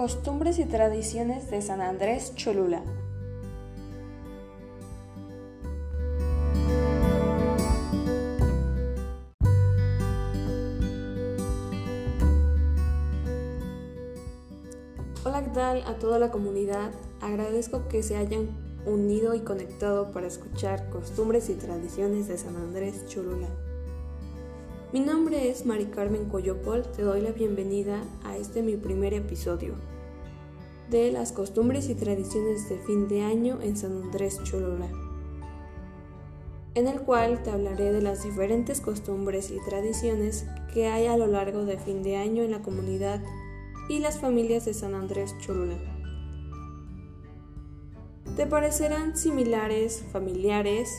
Costumbres y tradiciones de San Andrés Cholula. Hola, ¿qué tal a toda la comunidad? Agradezco que se hayan unido y conectado para escuchar costumbres y tradiciones de San Andrés Cholula. Mi nombre es Mari Carmen Coyopol, te doy la bienvenida a este mi primer episodio de las costumbres y tradiciones de fin de año en San Andrés Cholula, en el cual te hablaré de las diferentes costumbres y tradiciones que hay a lo largo de fin de año en la comunidad y las familias de San Andrés Cholula. Te parecerán similares, familiares,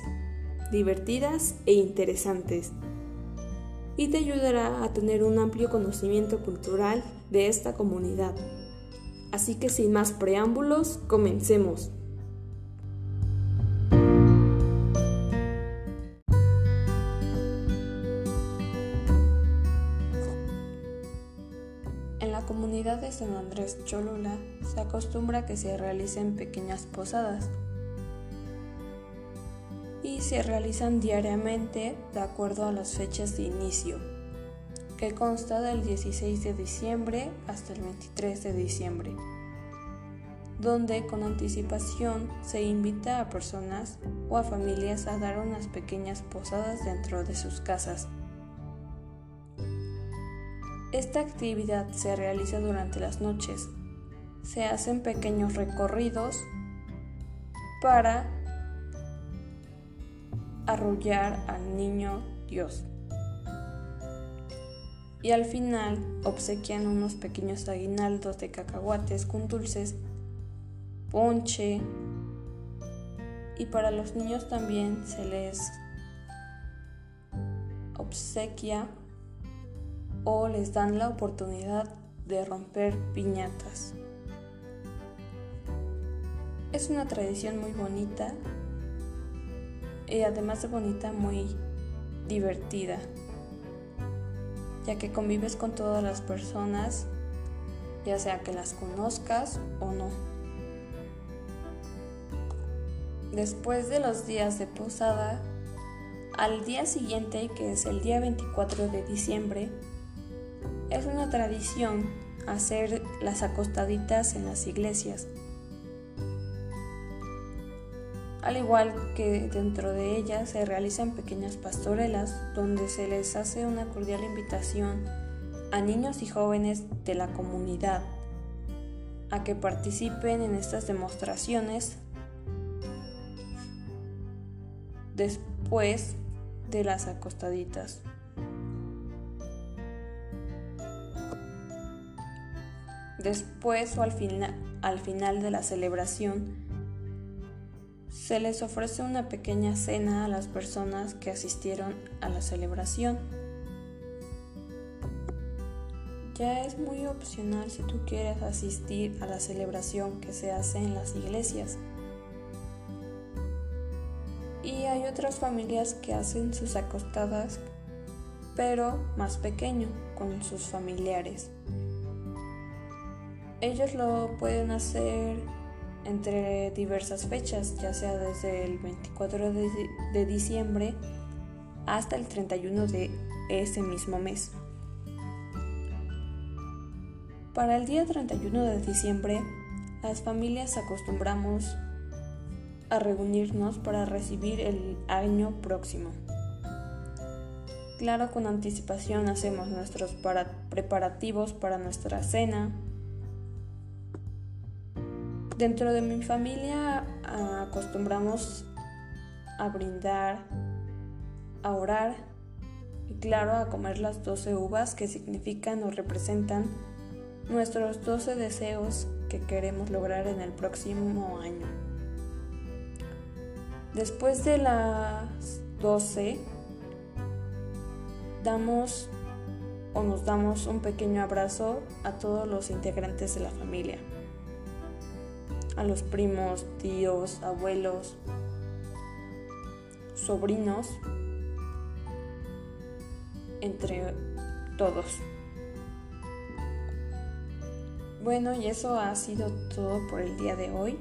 divertidas e interesantes y te ayudará a tener un amplio conocimiento cultural de esta comunidad. Así que sin más preámbulos, comencemos. En la comunidad de San Andrés Cholula se acostumbra que se realicen pequeñas posadas y se realizan diariamente de acuerdo a las fechas de inicio, que consta del 16 de diciembre hasta el 23 de diciembre, donde con anticipación se invita a personas o a familias a dar unas pequeñas posadas dentro de sus casas. Esta actividad se realiza durante las noches. Se hacen pequeños recorridos para arrullar al niño Dios. Y al final obsequian unos pequeños aguinaldos de cacahuates con dulces, ponche, y para los niños también se les obsequia o les dan la oportunidad de romper piñatas. Es una tradición muy bonita y además de bonita, muy divertida, ya que convives con todas las personas, ya sea que las conozcas o no. Después de los días de posada, al día siguiente, que es el día 24 de diciembre, es una tradición hacer las acostaditas en las iglesias al igual que dentro de ellas se realizan pequeñas pastorelas donde se les hace una cordial invitación a niños y jóvenes de la comunidad a que participen en estas demostraciones después de las acostaditas. Después o al, al final de la celebración se les ofrece una pequeña cena a las personas que asistieron a la celebración. Ya es muy opcional si tú quieres asistir a la celebración que se hace en las iglesias. Y hay otras familias que hacen sus acostadas, pero más pequeño, con sus familiares. Ellos lo pueden hacer entre diversas fechas, ya sea desde el 24 de, diciembre hasta el 31 de ese mismo mes. Para el día 31 de diciembre, las familias acostumbramos a reunirnos para recibir el año próximo. Claro, con anticipación hacemos nuestros preparativos para nuestra cena, Dentro de mi familia acostumbramos a brindar, a orar y claro a comer las 12 uvas que significan o representan nuestros 12 deseos que queremos lograr en el próximo año. Después de las 12 damos o nos damos un pequeño abrazo a todos los integrantes de la familia a los primos, tíos, abuelos, sobrinos, entre todos. Bueno, y eso ha sido todo por el día de hoy,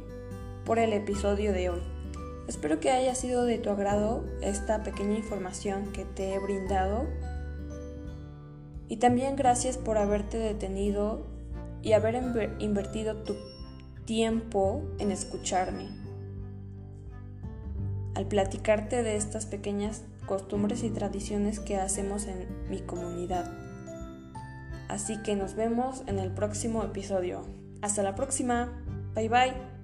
por el episodio de hoy. Espero que haya sido de tu agrado esta pequeña información que te he brindado. Y también gracias por haberte detenido y haber invertido tu tiempo en escucharme. Al platicarte de estas pequeñas costumbres y tradiciones que hacemos en mi comunidad. Así que nos vemos en el próximo episodio. Hasta la próxima. Bye bye.